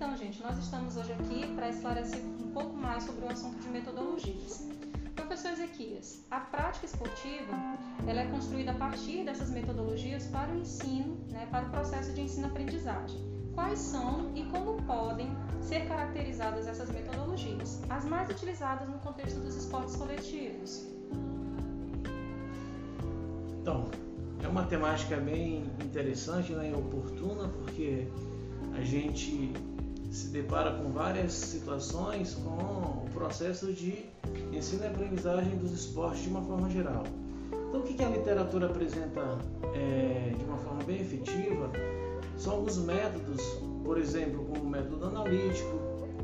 Então, gente, nós estamos hoje aqui para esclarecer um pouco mais sobre o assunto de metodologias. Professor Ezequias, a prática esportiva ela é construída a partir dessas metodologias para o ensino, né, para o processo de ensino-aprendizagem. Quais são e como podem ser caracterizadas essas metodologias, as mais utilizadas no contexto dos esportes coletivos? Então, é uma temática bem interessante né, e oportuna, porque a gente se depara com várias situações com o processo de ensino e aprendizagem dos esportes de uma forma geral. Então, o que a literatura apresenta é, de uma forma bem efetiva são alguns métodos, por exemplo, como o método analítico,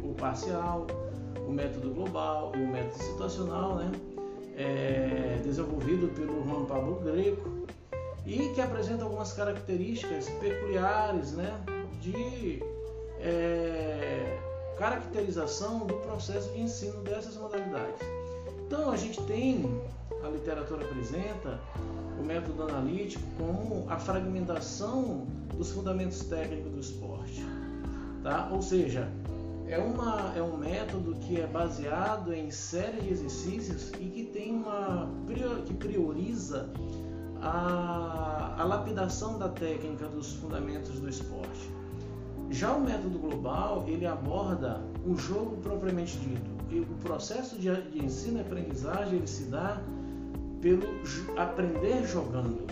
o parcial, o método global e o método situacional, né? É, desenvolvido pelo Juan Pablo Greco e que apresenta algumas características peculiares né, de é, caracterização do processo de ensino dessas modalidades. Então a gente tem, a literatura apresenta o método analítico como a fragmentação dos fundamentos técnicos do esporte, tá? Ou seja, é, uma, é um método que é baseado em série de exercícios e que tem uma que prioriza a, a lapidação da técnica dos fundamentos do esporte. Já o método global, ele aborda o jogo propriamente dito. E o processo de, de ensino e aprendizagem ele se dá pelo aprender jogando.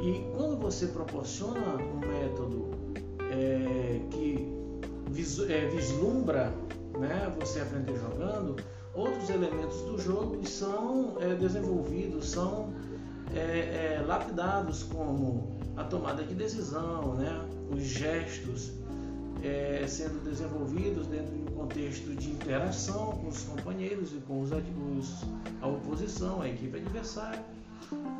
E quando você proporciona um método é, que vis, é, vislumbra né, você aprender jogando, outros elementos do jogo são é, desenvolvidos, são é, é, lapidados como a tomada de decisão, né? os gestos é, sendo desenvolvidos dentro de um contexto de interação com os companheiros e com os, os, a oposição, a equipe adversária,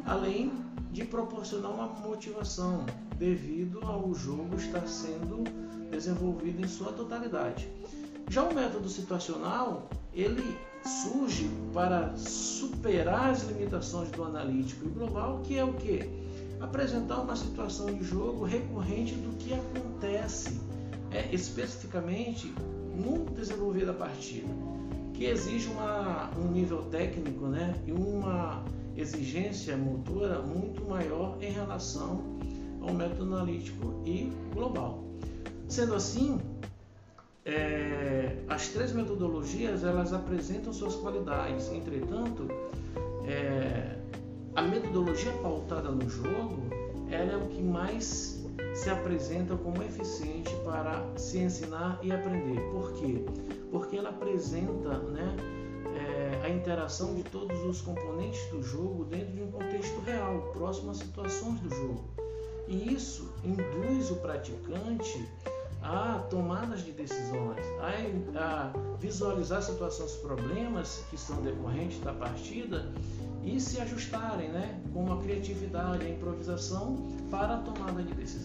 além de proporcionar uma motivação devido ao jogo estar sendo desenvolvido em sua totalidade. Já o método situacional, ele surge para superar as limitações do analítico e global, que é o que? Apresentar uma situação de jogo recorrente do que acontece é, especificamente no desenvolver da partida, que exige uma, um nível técnico né, e uma exigência motora muito maior em relação ao método analítico e global. Sendo assim, é, as três metodologias elas apresentam suas qualidades. Entretanto, é, metodologia pautada no jogo ela é o que mais se apresenta como eficiente para se ensinar e aprender. Por quê? Porque ela apresenta né, é, a interação de todos os componentes do jogo dentro de um contexto real, próximo às situações do jogo. E isso induz o praticante a tomadas de decisões, a, a visualizar situações, problemas que são decorrentes da partida e se ajustarem né, com a criatividade, a improvisação para a tomada de decisão.